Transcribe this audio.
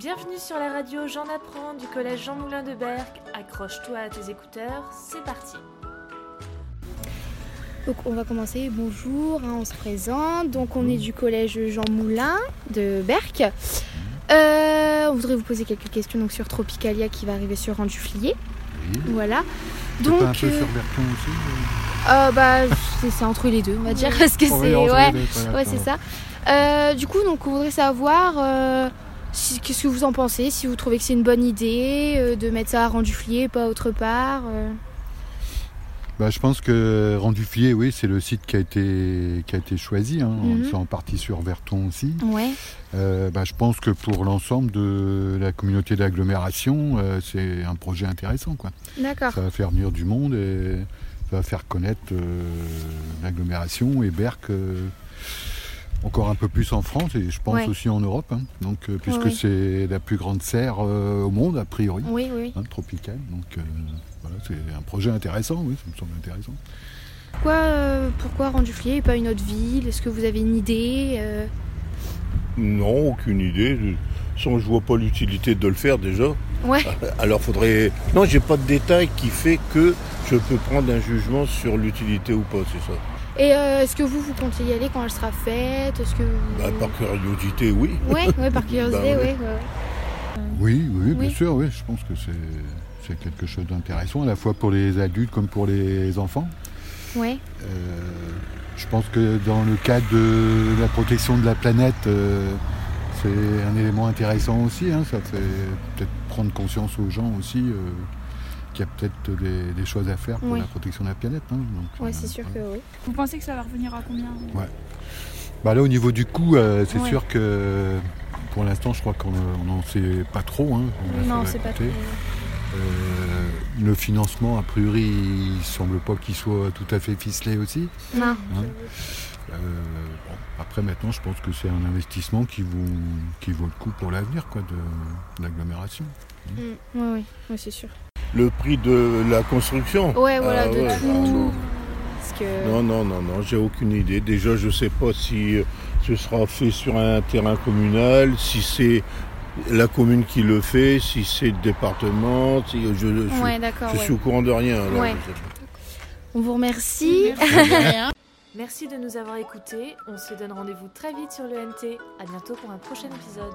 Bienvenue sur la radio J'en apprends du collège Jean Moulin de Berck. Accroche-toi à tes écouteurs, c'est parti. Donc on va commencer. Bonjour, hein, on se présente. Donc on est du collège Jean Moulin de Berck. Euh, on voudrait vous poser quelques questions donc, sur Tropicalia qui va arriver sur Randuflier. Oui. Voilà. C'est Donc pas un peu euh, sur Berton aussi euh, bah, c'est entre les deux, on va dire. Parce que c'est. Ouais, ouais c'est ça. Euh, du coup, donc on voudrait savoir euh, si- qu'est-ce que vous en pensez, si vous trouvez que c'est une bonne idée euh, de mettre ça à Randuflier, pas autre part. euh. Bah, je pense que Randuflier, oui, c'est le site qui a été, qui a été choisi. Hein. Mhm. C'est en partie sur Verton aussi. Ouais. Euh, bah, je pense que pour l'ensemble de la communauté d'agglomération, c'est un projet intéressant. D'accord. Ça va faire venir du monde et ça va faire connaître l'agglomération et Berck encore un peu plus en France et je pense Ouais. aussi en Europe. hein. Donc, euh, puisque ouais. c'est la plus grande serre euh, au monde, a priori. Oui, oui. hein, tropicale. Donc euh, voilà, c'est un projet intéressant, oui, ça me semble intéressant. Pourquoi, euh, pourquoi Randuflier et pas une autre ville? Est-ce que vous avez une idée euh, Non, aucune idée. Sans je vois pas l'utilité de le faire déjà. Ouais. Alors faudrait. Non, j'ai pas de détail qui fait que je peux prendre un jugement sur l'utilité ou pas, c'est ça. Et euh, est-ce que vous, vous comptez y aller quand elle sera faite? Est-ce que vous... Bah, par curiosité, oui. Ouais, ouais, par curiosité, Bah, ouais. ouais, ouais. Oui, oui, bien Oui. sûr, oui, je pense que c'est quelque chose d'intéressant, à la fois pour les adultes comme pour les enfants. Ouais, Euh, je pense que dans le cadre de la protection de la planète, euh, c'est un élément intéressant aussi. hein. Ça fait peut-être prendre conscience aux gens aussi euh, qu'il y a peut-être des, des choses à faire pour Oui. la protection de la planète. hein. Donc, ouais, euh, c'est sûr voilà. que oui. Vous pensez que ça va revenir à combien Bah là, au niveau du coût, euh, c'est Ouais. sûr que pour l'instant, je crois qu'on n'en sait pas trop. hein, Non, c'est pas trop. Euh, le financement, a priori, il semble pas qu'il soit tout à fait ficelé aussi. Non. hein. Euh, bon, après, maintenant, je pense que c'est un investissement qui vaut, qui vaut le coup pour l'avenir quoi, de, de l'agglomération. Mm, Ouais, ouais, ouais, c'est sûr. Le prix de la construction. Ouais, voilà, Ah de ouais, tout. non. Parce que. Non, non, non, non, j'ai aucune idée. Déjà, je sais pas si euh, ce sera fait sur un terrain communal, si c'est la commune qui le fait, si c'est le département. Si je, je- Ouais, d'accord. je ouais. suis au courant de rien. Ouais. On vous remercie. Merci de nous avoir écoutés. On se donne rendez-vous très vite sur le NT. À bientôt pour un prochain épisode.